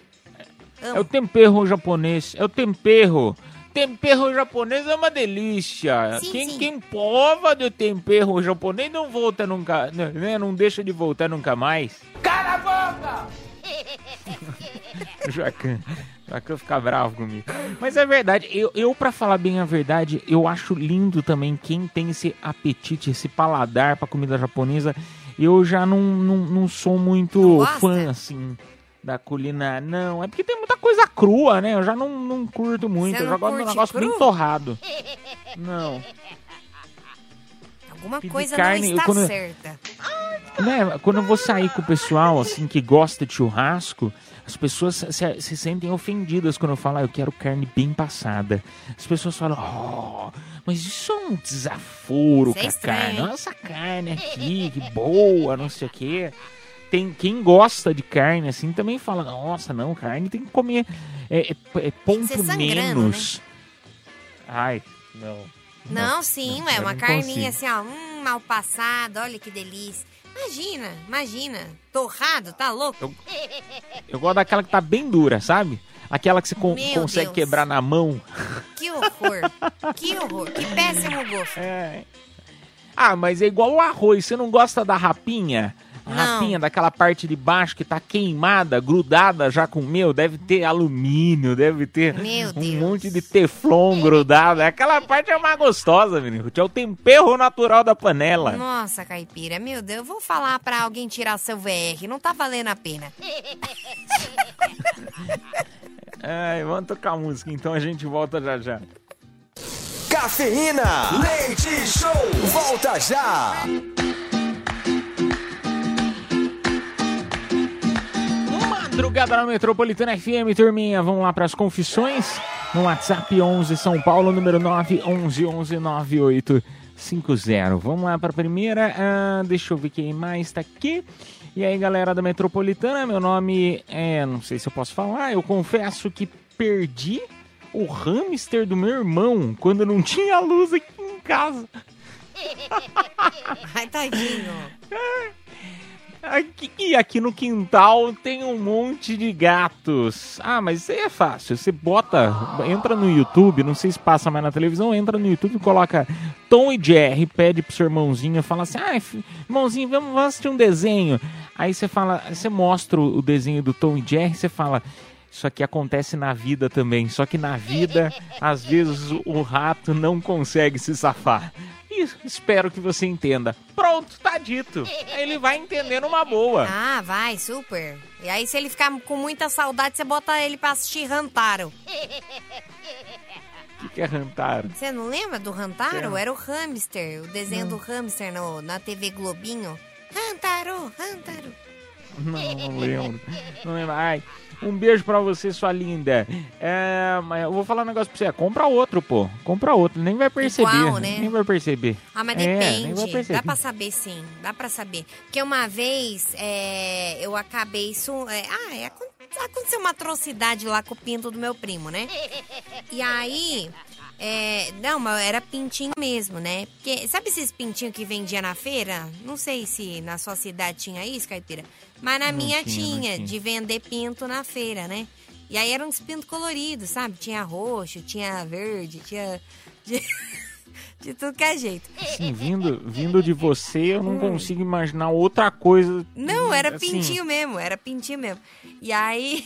É o tempero japonês, é o tempero. Tempero japonês é uma delícia. Sim, quem, sim. quem prova do tempero japonês não volta nunca, né? Não deixa de voltar nunca mais. Cala a boca! O Jacan fica bravo comigo. Mas é verdade, eu, eu para falar bem a verdade, eu acho lindo também quem tem esse apetite, esse paladar pra comida japonesa. Eu já não, não, não sou muito fã, assim, da culinária. Não, é porque tem muita coisa crua, né? Eu já não, não curto muito. Você eu já não gosto de um negócio bem cru? torrado. Não. Alguma coisa carne, não está quando- certa. Né, quando eu vou sair com o pessoal, assim, que gosta de churrasco, as pessoas se, se- se sentem ofendidas quando eu falo, ah, eu quero carne bem passada. As pessoas falam, oh, mas isso é um desaforo é com a estranho, carne. essa carne aqui, que boa, não sei o quê. Tem quem gosta de carne, assim, também fala, nossa, não, carne tem que comer é, é- é ponto menos. Ai, não. Não, sim, ué, eu uma não carninha consigo. assim, ó, hum, mal passada, olha que delícia. Imagina, imagina, torrado, tá louco? Eu gosto daquela que tá bem dura, sabe? Aquela que você con- Meu consegue Deus. quebrar na mão. Que horror, que horror, que péssimo gosto. É. Ah, mas é igual o arroz. Você não gosta da rapinha? A Não, daquela parte de baixo que tá queimada, grudada já com meu, deve ter alumínio, deve ter Meu um Deus. monte de teflon grudado. Aquela parte é mais gostosa, menino. É o tempero natural da panela. Nossa, caipira, meu Deus, eu vou falar pra alguém tirar seu VR, não tá valendo a pena. Ai, vamos tocar música, então a gente volta já já. Cafeína, leite show, volta já. Madrugada na Metropolitana FM, turminha. Vamos lá para as confissões. No WhatsApp 11 São Paulo, número 9 11 11 9850. Vamos lá para a primeira. Ah, deixa eu ver quem mais está aqui. E aí, galera da Metropolitana, meu nome é. Não sei se eu posso falar. Eu confesso que perdi o hamster do meu irmão quando não tinha luz aqui em casa. Ai, tadinho. Aqui, e aqui no quintal tem um monte de gatos. Ah, mas isso aí é fácil. Você bota, entra no YouTube, não sei se passa mais na televisão, entra no YouTube e coloca Tom e Jerry, pede pro seu irmãozinho, fala assim: ah, irmãozinho, vamos, vamos assistir um desenho. Aí você fala, você mostra o desenho do Tom e Jerry, você fala. Isso aqui acontece na vida também. Só que na vida, às vezes, o rato não consegue se safar. E espero que você entenda. Pronto, tá dito. Ele vai entender numa boa. Ah, vai, super. E aí, se ele ficar com muita saudade, você bota ele pra assistir Rantaro. O que, que é Rantaro? Você não lembra do Rantaro? É. Era o hamster, o desenho do hamster no, na TV Globinho. Rantaro, Rantaro. Não, não lembro. Não lembro. Ai, um beijo pra você, sua linda. É, mas eu vou falar um negócio pra você. Compra outro, pô. Compra outro. Nem vai perceber. Igual, né? Nem vai perceber. Ah, mas É, depende. dá pra saber sim, dá pra saber. Porque uma vez é, eu acabei isso. É, ah, é, acon- aconteceu uma atrocidade lá com o pinto do meu primo, né? E aí. É, não, mas era pintinho mesmo, né? Porque, sabe esses pintinhos que vendia na feira? Não sei se na sua cidade tinha isso, caipira. Mas na Não minha tinha, tinha, tinha. de vender pinto na feira, né? E aí eram uns pintos coloridos, sabe? Tinha roxo, tinha verde, tinha. De, de tudo que é jeito. Assim, vindo, vindo de você, eu não consigo imaginar outra coisa. Hum. Não, era assim. pintinho mesmo, era pintinho mesmo. E aí.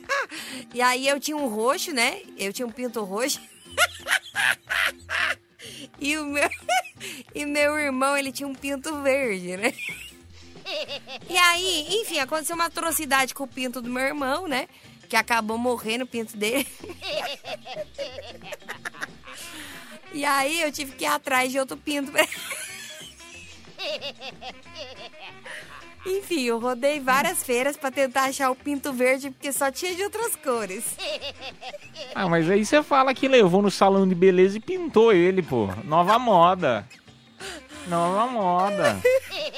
e aí eu tinha um roxo, né? Eu tinha um pinto roxo. e o meu. e meu irmão, ele tinha um pinto verde, né? E aí, enfim, aconteceu uma atrocidade com o pinto do meu irmão, né? Que acabou morrendo o pinto dele. e aí eu tive que ir atrás de outro pinto. Enfim, eu rodei várias feiras pra tentar achar o pinto verde, porque só tinha de outras cores. Ah, mas aí você fala que levou no salão de beleza e pintou ele, pô. Nova moda. Nova moda.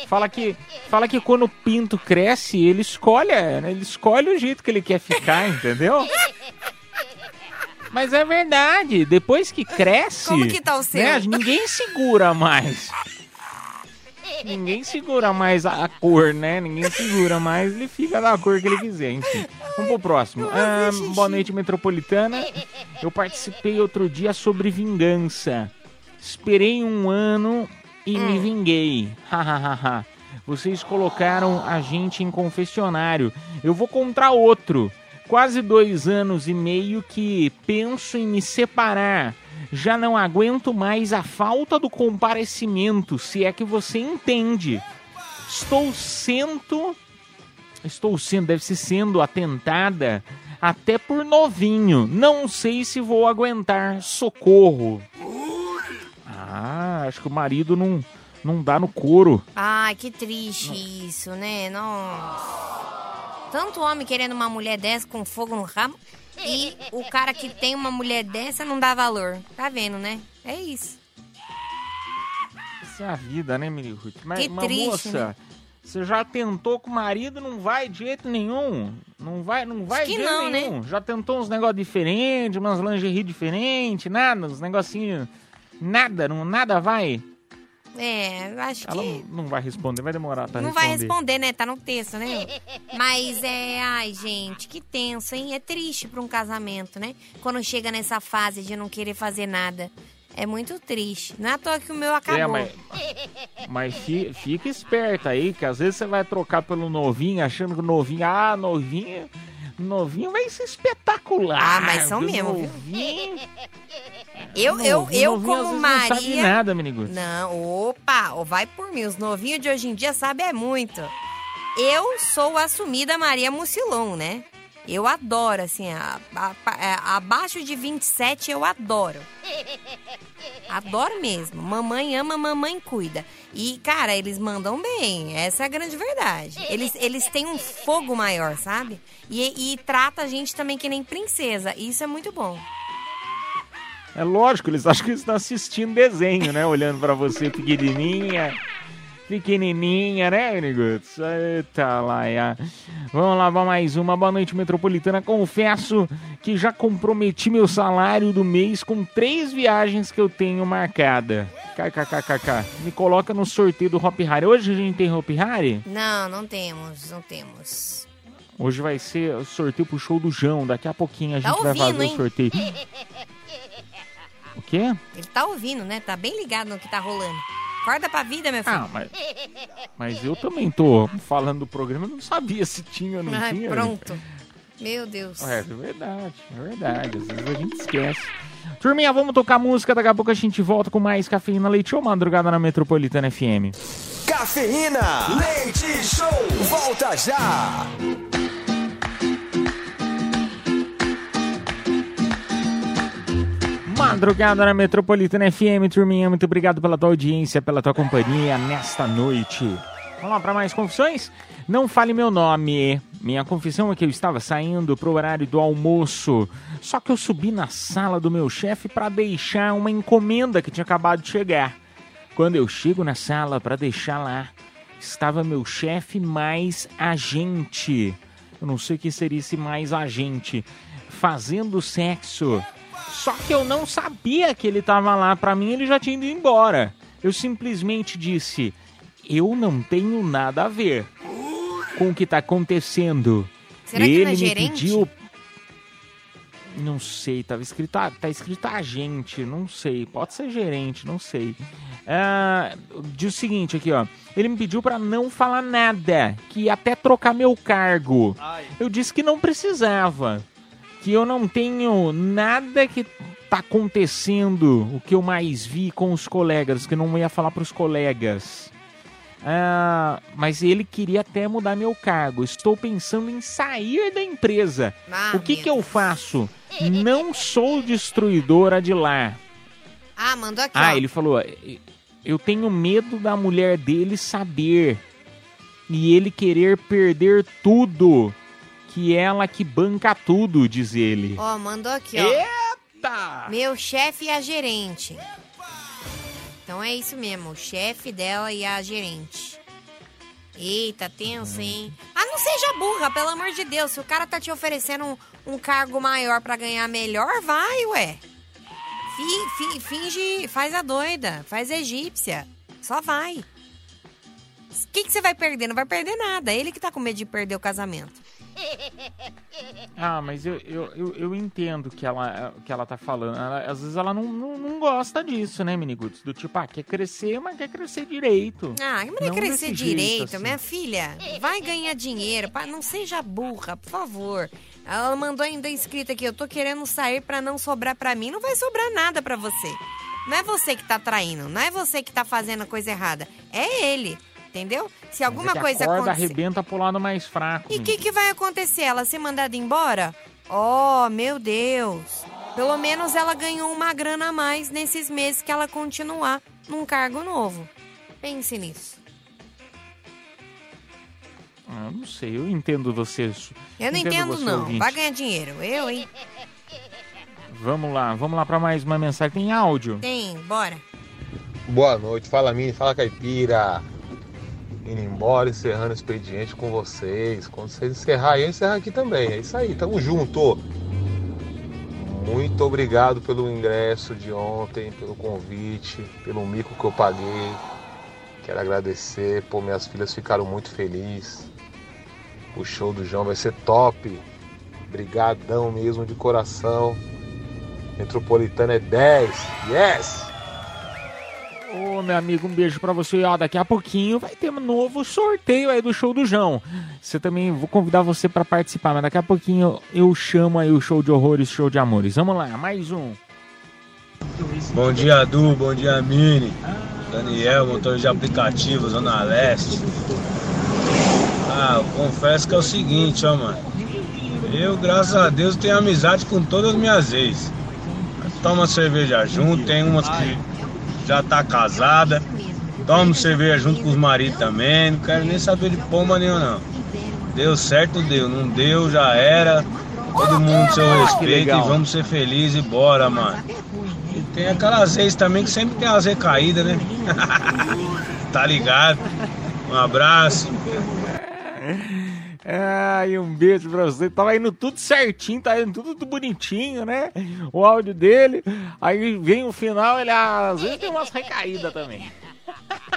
Fala que, fala que quando o pinto cresce, ele escolhe, né? ele escolhe o jeito que ele quer ficar, entendeu? Mas é verdade, depois que cresce. Como que tá o seu? né, ninguém segura mais. Ninguém segura mais a, a cor, né? Ninguém segura mais, ele fica da cor que ele quiser, enfim. Vamos pro próximo. Ah, boa noite, Metropolitana. Eu participei outro dia sobre vingança. Esperei um ano e me vinguei. Hahaha. Vocês colocaram a gente em confessionário. Eu vou contar outro. Quase dois anos e meio que penso em me separar. Já não aguento mais a falta do comparecimento, se é que você entende. Estou sendo. Estou sendo, deve ser sendo atentada até por novinho. Não sei se vou aguentar. Socorro. Ah, acho que o marido não, não dá no couro. Ai, que triste isso, né? Nossa. Tanto homem querendo uma mulher dessa com fogo no rabo e o cara que tem uma mulher dessa não dá valor. Tá vendo, né? É isso. Isso é a vida, né, Miri Ruth? Mas, Que mas, triste, moça, né? você já tentou com o marido, não vai de jeito nenhum. Não vai, não vai de jeito não, né? nenhum. Já tentou uns negócios diferentes, umas lingerie diferentes, nada, uns negocinhos. Nada, não, nada vai. É, acho Ela que. não, não vai responder, vai demorar pra Não responder. vai responder, né? Tá no texto, né? Mas é, ai, gente, que tenso, hein? É triste pra um casamento, né? Quando chega nessa fase de não querer fazer nada. É muito triste. Não é à toa que o meu acabou. É, mas, Mas fi- fica esperto aí, que às vezes você vai trocar pelo novinho, achando que o novinho, ah, novinho, novinho vai ser espetacular. Ah, mas são viu? mesmo, viu? Novinho, Eu, eu, novinho, eu novinho, como vezes Não sabe Maria. nada, Miniguts. Não, opa, vai por mim. Os novinhos de hoje em dia sabem é muito. Eu sou assumida Maria Mucilon, né? Eu adoro, assim, a- a- a- abaixo de 27 eu adoro. Adoro mesmo. Mamãe ama, mamãe cuida. E, cara, eles mandam bem. Essa é a grande verdade. Eles, eles têm um fogo maior, sabe? E, e trata a gente também que nem princesa. Isso é muito bom. É lógico, eles acham que eles estão assistindo desenho, né? Olhando pra você pequenininha, pequenininha, né, Miniguts? Eita lá. Vamos lá, vamos mais uma. Boa noite, Metropolitana. Confesso que já comprometi meu salário do mês com três viagens que eu tenho marcada. KKKKK. Me coloca no sorteio do Hop Harry. Hoje a gente tem Hop Harry? Não, não temos, não temos. Hoje vai ser o sorteio pro show do João. Daqui a pouquinho a Tá gente vai ouvindo, fazer hein? o sorteio. O quê? Ele tá ouvindo, né? Tá bem ligado no que tá rolando. Acorda pra vida, meu filho. Ah, mas, mas eu também tô falando do programa, eu não sabia se tinha ou não Ai, tinha. pronto. Meu Deus. É, é verdade, é verdade. Às vezes a gente esquece. Turminha, vamos tocar música, daqui a pouco a gente volta com mais Cafeína Leite ou Madrugada na Metropolitana FM. Cafeína, leite show, volta já. Madrugada na Metropolitana FM, turminha, muito obrigado pela tua audiência, pela tua companhia nesta noite. Vamos lá para mais confissões? Não fale meu nome. Minha confissão é que eu estava saindo pro horário do almoço. Só que eu subi na sala do meu chefe para deixar uma encomenda que tinha acabado de chegar. Quando eu chego na sala para deixar lá, estava meu chefe mais agente. Eu não sei o que seria esse mais agente. Fazendo sexo. Só que eu não sabia que ele estava lá. Para mim, ele já tinha ido embora. Eu simplesmente disse: Eu não tenho nada a ver com o que está acontecendo. Será que ele não é me gerente? pediu. Não sei, tava escrito, ah, tá escrito agente, não sei, pode ser gerente, não sei. Ah, diz o seguinte aqui, ó. Ele me pediu pra não falar nada, que ia até trocar meu cargo. Eu disse que não precisava, que eu não tenho nada que tá acontecendo, o que eu mais vi com os colegas, que eu não ia falar pros colegas. Ah, mas ele queria até mudar meu cargo. Estou pensando em sair da empresa. Ah, o que que eu faço? Não sou destruidora de lar. Ah, mandou aqui, Ah, ó. ele falou: eu tenho medo da mulher dele saber e ele querer perder tudo. Que ela que banca tudo, diz ele. Ó, mandou aqui, ó. Eita! Meu chefe e a gerente. Então é isso mesmo, o chefe dela e a gerente. Eita, tenso, hein? Ah, não seja burra, pelo amor de Deus. Se o cara tá te oferecendo um, um cargo maior pra ganhar melhor, vai, ué. Fi- fi- finge, faz a doida, faz a egípcia. Só vai. O que, que você vai perder? Não vai perder nada. Ele que tá com medo de perder o casamento. Ah, mas eu, eu, eu, eu entendo o que ela, que ela tá falando. Ela- às vezes ela não, não, não gosta disso, né, Miniguts? Do tipo, ah, quer crescer, mas quer crescer direito. Ah, mas não é crescer jeito, direito, assim. minha filha. Vai ganhar dinheiro, pá, não seja burra, por favor. Ela mandou ainda escrito aqui, eu tô querendo sair pra não sobrar pra mim. Não vai sobrar nada pra você. Não é você que tá traindo, não é você que tá fazendo a coisa errada. É ele, entendeu? Se alguma é que coisa acontecer... arrebenta pro lado mais fraco. E o que, que vai acontecer? Ela ser mandada embora? Oh, meu Deus. Pelo menos ela ganhou uma grana a mais nesses meses que ela continuar num cargo novo. Pense nisso. Ah, eu não sei, eu entendo você. Eu não entendo, você, não. ouvinte. Vai ganhar dinheiro. Eu, hein? Vamos lá, vamos lá pra mais uma mensagem. Tem áudio? Tem, bora. Boa noite, fala Mini, fala Caipira. Indo embora, encerrando o expediente com vocês. Quando vocês encerrar eu encerro aqui também. É isso aí, tamo junto. Muito obrigado pelo ingresso de ontem, pelo convite, pelo mico que eu paguei. Quero agradecer, pô, minhas filhas ficaram muito felizes. O show do João vai ser top. Brigadão mesmo de coração. Metropolitana é 10. Yes! Ô, meu amigo, um beijo pra você. Ó, daqui a pouquinho vai ter um novo sorteio aí do show do João. Você também, vou convidar você pra participar, mas daqui a pouquinho eu chamo aí o show de horrores, show de amores. Vamos lá, mais um. Bom dia, Du. Bom dia, Mini. Daniel, motor de aplicativo, Zona Leste. Ah, confesso que é o seguinte, ó, mano. Eu, graças a Deus, tenho amizade com todas as minhas ex. Toma cerveja junto, tem umas que já tá casada. Toma cerveja junto com os maridos também. Não quero nem saber de pomba nenhuma, não. Deu certo, deu. Não deu, já era. Todo mundo seu respeito e vamos ser felizes e bora, mano. E tem aquelas ex também que sempre tem as recaídas, né? tá ligado? Um abraço. Ai, um beijo pra você. Tava indo tudo certinho, tá indo tudo, tudo bonitinho, né? O áudio dele. Aí vem o final, ele ah, às vezes tem umas recaídas também.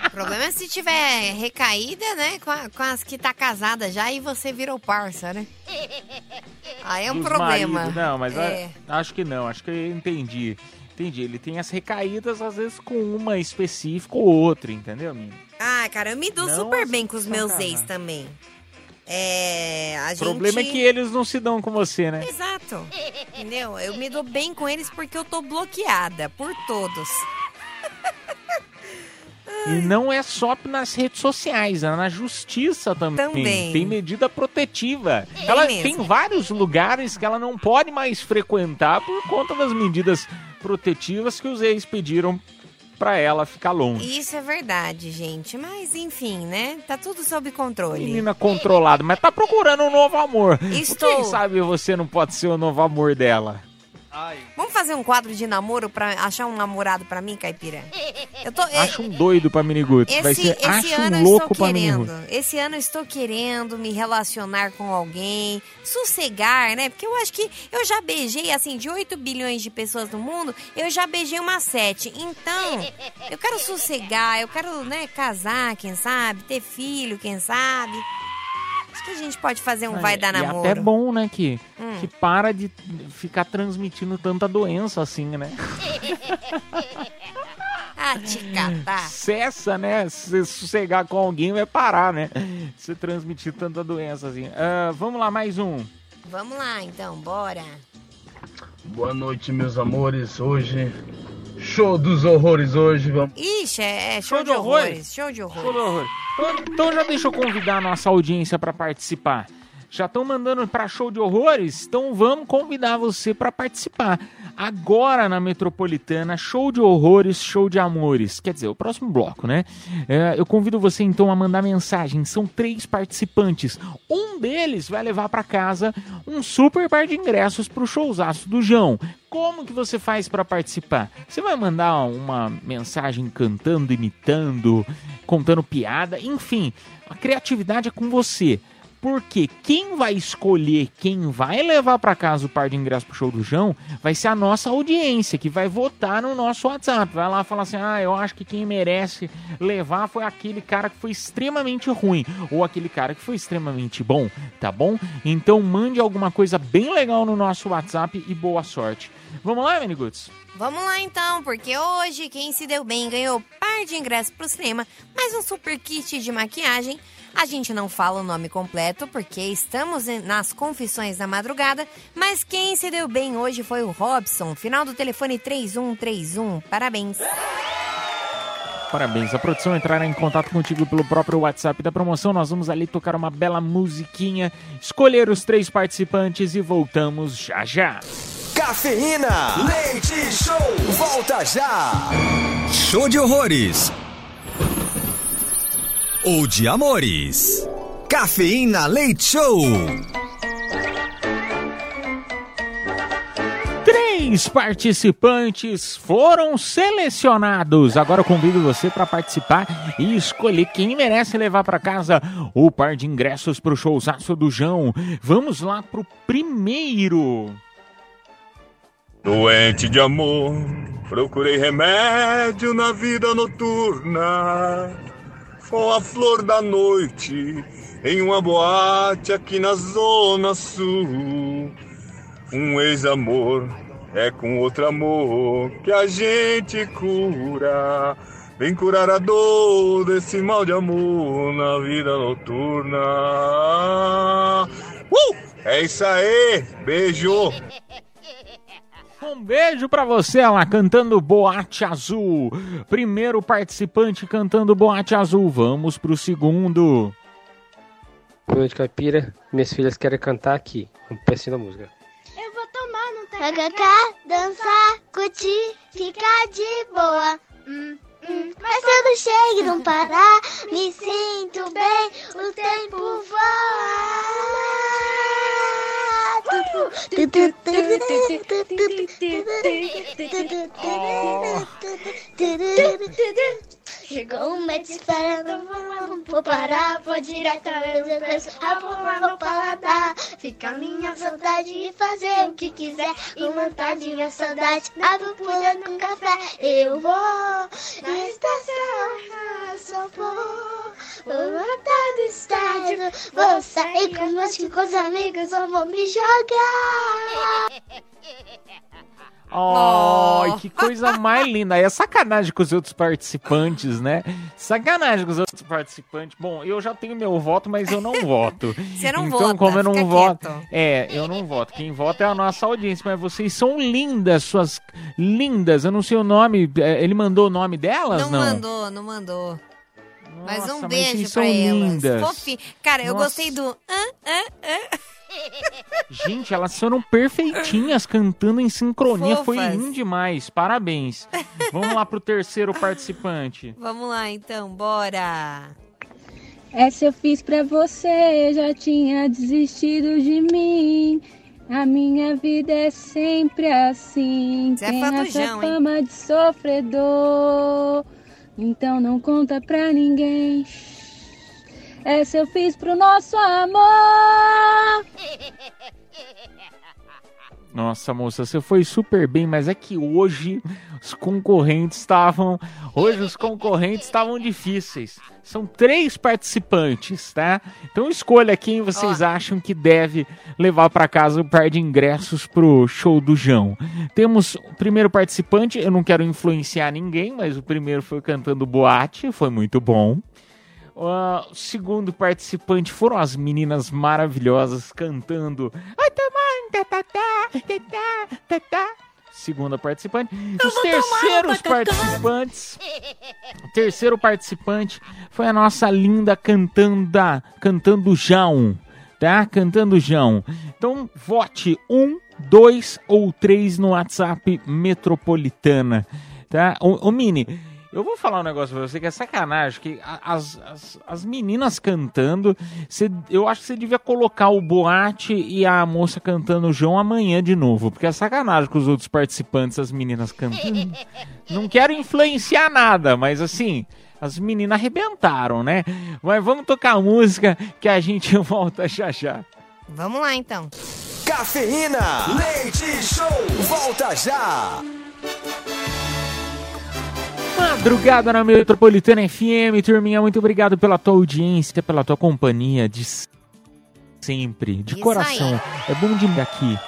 O problema é se tiver recaída, né? Com, a- com as que tá casada já e você virou parça, né? Aí é um Dos problema. Não, mas É. a- acho que não, acho que eu entendi. Entendi, ele tem as recaídas, às vezes com uma específica ou outra, entendeu, menino? Ah, cara, eu me dou Não super bem com os meus ex também. É. A O gente... problema é que eles não se dão com você, né? Exato. Entendeu? Eu me dou bem com eles porque eu tô bloqueada por todos. E não é só nas redes sociais, é na justiça também. Também. Tem medida protetiva. Tem ela mesmo. tem vários lugares que ela não pode mais frequentar por conta das medidas protetivas que os ex pediram pra ela ficar longe. Isso é verdade, gente. Mas enfim, né? Tá tudo sob controle. Menina controlada, mas tá procurando um novo amor. Estou. Quem sabe você não pode ser o novo amor dela? Vamos fazer um quadro de namoro pra achar um namorado pra mim, Caipira? Eu tô. é, Acho um doido pra Miniguts. Vai Esse, ser esse acho ano um eu louco estou pra querendo. Esse ano eu estou querendo me relacionar com alguém, sossegar, né? Porque eu acho que eu já beijei, assim, de 8 bilhões de pessoas no mundo, eu já beijei umas 7. Então, eu quero sossegar, eu quero, né, casar, quem sabe, ter filho, quem sabe. Acho que a gente pode fazer um vai dar namoro. até é bom, né, que, Hum. que para de ficar transmitindo tanta doença assim, né? Ah, te catar. Cessa, né? Se sossegar com alguém vai parar, né? Se transmitir tanta doença assim. Ah, vamos lá, mais um. Vamos lá, então, bora. Boa noite, meus amores. Hoje, show dos horrores hoje. Vamos. Ixi, é, é show, Show de de horrores. horrores. Show de horrores. Show de horror. Então, então já deixa eu convidar a nossa audiência para participar. Já estão mandando para show de horrores? Então vamos convidar você para participar. Agora na Metropolitana, show de horrores, show de amores. Quer dizer, o próximo bloco, né? É, eu convido você então a mandar mensagem. São três participantes. Um deles vai levar para casa um super par de ingressos para o showzaço do João. Como que você faz para participar? Você vai mandar uma mensagem cantando, imitando, contando piada, enfim, a criatividade é com você. Porque quem vai escolher quem vai levar para casa o par de ingressos pro show do João vai ser a nossa audiência, que vai votar no nosso WhatsApp. Vai lá falar assim: ah, eu acho que quem merece levar foi aquele cara que foi extremamente ruim, ou aquele cara que foi extremamente bom, tá bom? Então mande alguma coisa bem legal no nosso WhatsApp e boa sorte. Vamos lá, Meniguts? Vamos lá então, porque hoje quem se deu bem ganhou par de ingressos pro cinema, mais um super kit de maquiagem. A gente não fala o nome completo porque estamos nas confissões da madrugada, mas quem se deu bem hoje foi o Robson, final do telefone 3131. Parabéns. Parabéns. A produção entrará em contato contigo pelo próprio WhatsApp da promoção. Nós vamos ali tocar uma bela musiquinha, escolher os três participantes e voltamos já já. Cafeína, leite show, volta já. Show de horrores. Ou de amores. Cafeína Leite Show. Três participantes foram selecionados. Agora eu convido você para participar e escolher quem merece levar para casa o par de ingressos para o showzaço do João. Vamos lá pro primeiro. Doente de amor, procurei remédio na vida noturna. Foi a flor da noite em uma boate aqui na Zona Sul. Um ex-amor é com outro amor que a gente cura. Vem curar a dor desse mal de amor na vida noturna. Uh! É isso aí, beijo! Um beijo pra você lá cantando Boate Azul. Primeiro participante cantando Boate Azul. Vamos pro segundo. Boa noite, caipira. Minhas filhas querem cantar aqui, um pedacinho da música. Eu vou tomar no tacacá, dançar, curtir, ficar de boa. Hum, hum. Mas se eu não chego e não parar, me sinto bem, o tempo voa. Oh. Chegou um médico esperando, vou parar, vou direto a meu vou paladar. Fica a minha vontade de fazer o que quiser, com vontade minha saudade, água pulando no café. Eu vou na estação, só vou, vou voltar do estádio, vou sair com meus amigos, eu vou me jogar. Ai, que coisa mais linda. Aí é sacanagem com os outros participantes, né? Sacanagem com os outros participantes. Bom, eu já tenho meu voto, mas eu não voto. Você não então, vota, como eu não voto. quieto. É, eu não voto. Quem vota é a nossa audiência, mas vocês são lindas, suas lindas. Eu não sei o nome. é, Ele mandou o nome delas? Não, Não, mandou, não mandou. mas Nossa, um mas beijo vocês pra são elas. lindas. Cara, eu Nossa. gostei do. hã, hã, hã. Gente, elas foram perfeitinhas cantando em sincronia. Foi Fofas. lindo demais. Parabéns. Vamos lá pro terceiro participante. Vamos lá então, bora. Essa eu fiz pra você, já tinha desistido de mim. A minha vida é sempre assim. Zé Tem Fadujão, essa hein? fama de sofredor. Então não conta pra ninguém. Essa eu fiz pro nosso amor. Nossa, moça, você foi super bem, mas é que hoje os concorrentes estavam. Hoje os concorrentes estavam difíceis. São três participantes, tá? Então escolha quem vocês acham que deve levar pra casa o par de ingressos pro show do João. Temos o primeiro participante, eu não quero influenciar ninguém, mas o primeiro foi cantando boate, foi muito bom. O segundo participante foram as meninas maravilhosas cantando. Segunda participante. Os terceiros participantes. O terceiro participante foi a nossa linda cantanda, cantando João, tá? Cantando João. Então vote um, dois ou três no WhatsApp Metropolitana, tá? Ô, ô Mini, eu vou falar um negócio pra você que é sacanagem, que as, as, as meninas cantando, você- eu acho que você devia colocar o Boate e a moça cantando o João amanhã de novo, porque é sacanagem com os outros participantes, as meninas cantando. Não quero influenciar nada, mas assim, as meninas arrebentaram, né? Mas vamos tocar a música que a gente volta já já. Vamos lá então. Cafeína, leite show, volta já. Madrugada na Metropolitana FM, turminha, muito obrigado pela tua audiência, pela tua companhia de sempre, de Isso coração. É bom de aqui.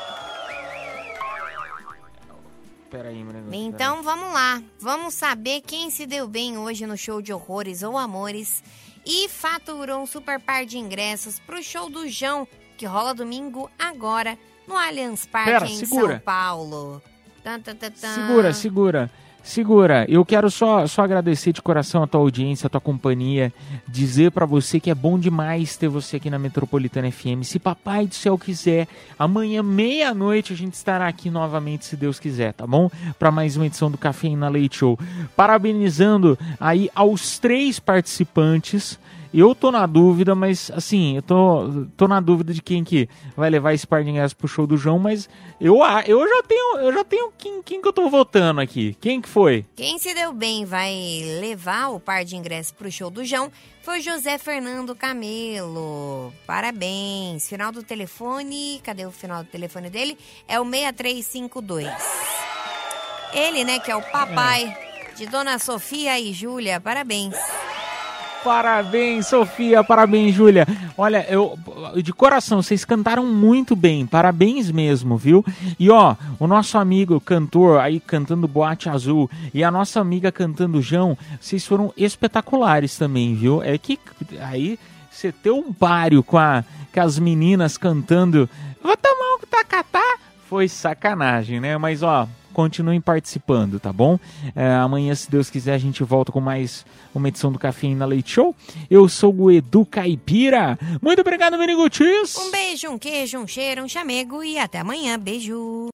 Peraí, Maria. Então vamos lá. Vamos saber quem se deu bem hoje no show de horrores ou amores e faturou um super par de ingressos pro show do João, que rola domingo agora no Allianz Parque Pera, em segura. São Paulo. Tan, tan, tan. Segura, segura. Segura, eu quero só, só agradecer de coração a tua audiência, a tua companhia, dizer pra você que é bom demais ter você aqui na Metropolitana FM. Se papai do céu quiser, amanhã meia-noite a gente estará aqui novamente, se Deus quiser, tá bom? Pra mais uma edição do Cafeína Leite Show. Parabenizando aí aos três participantes. Eu tô na dúvida, mas assim, eu tô, tô na dúvida de quem que vai levar esse par de ingressos pro show do João, mas eu, eu já tenho, eu já tenho quem, quem que eu tô votando aqui. Quem que foi? Quem se deu bem vai levar o par de ingressos pro show do João foi o José Fernando Camelo. Parabéns. Final do telefone, cadê o final do telefone dele? É o 6352. Ele, né, que é o papai de Dona Sofia e Júlia. Parabéns. Parabéns, Sofia. Parabéns, Júlia. Olha, eu de coração, vocês cantaram muito bem. Parabéns mesmo, viu? E ó, o nosso amigo cantor aí cantando Boate Azul e a nossa amiga cantando João, vocês foram espetaculares também, viu? É que aí você ter um páreo com, a, com as meninas cantando Vou tomar um tacatá foi sacanagem, né? Mas ó, continuem participando, tá bom? É, amanhã, se Deus quiser, a gente volta com mais uma edição do Cafeína Leite Show. Eu sou o Edu Caipira. Muito obrigado, Menigutis. Um beijo, um queijo, um cheiro, um chamego e até amanhã. Beijo.